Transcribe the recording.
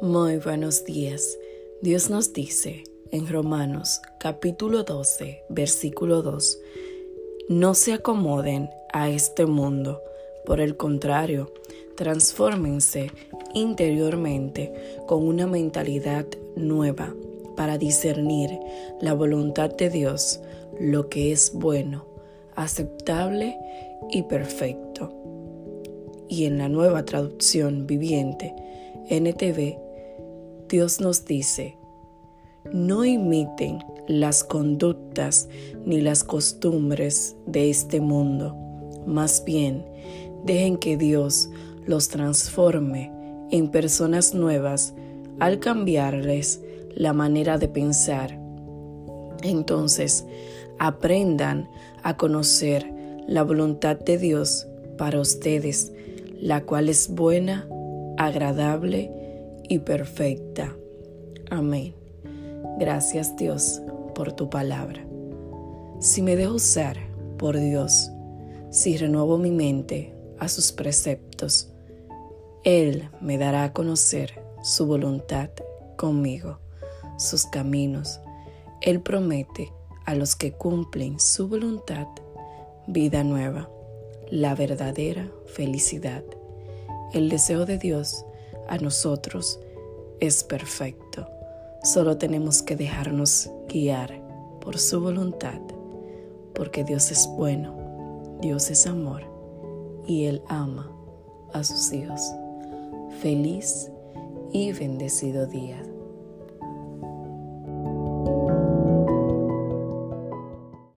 Muy buenos días. Dios nos dice en Romanos capítulo 12, versículo 2, no se acomoden a este mundo, por el contrario, transfórmense interiormente con una mentalidad nueva para discernir la voluntad de Dios, lo que es bueno, aceptable y perfecto. Y en la nueva traducción viviente, NTV, Dios nos dice, no imiten las conductas ni las costumbres de este mundo, más bien dejen que Dios los transforme en personas nuevas al cambiarles la manera de pensar. Entonces, aprendan a conocer la voluntad de Dios para ustedes, la cual es buena, agradable y perfecta. Amén. Gracias Dios por tu palabra. Si me dejo usar por Dios, si renuevo mi mente a sus preceptos, Él me dará a conocer su voluntad conmigo, sus caminos. Él promete a los que cumplen su voluntad vida nueva, la verdadera felicidad. El deseo de Dios a nosotros es perfecto. Solo tenemos que dejarnos guiar por su voluntad, porque Dios es bueno, Dios es amor y Él ama a sus hijos. Feliz y bendecido día.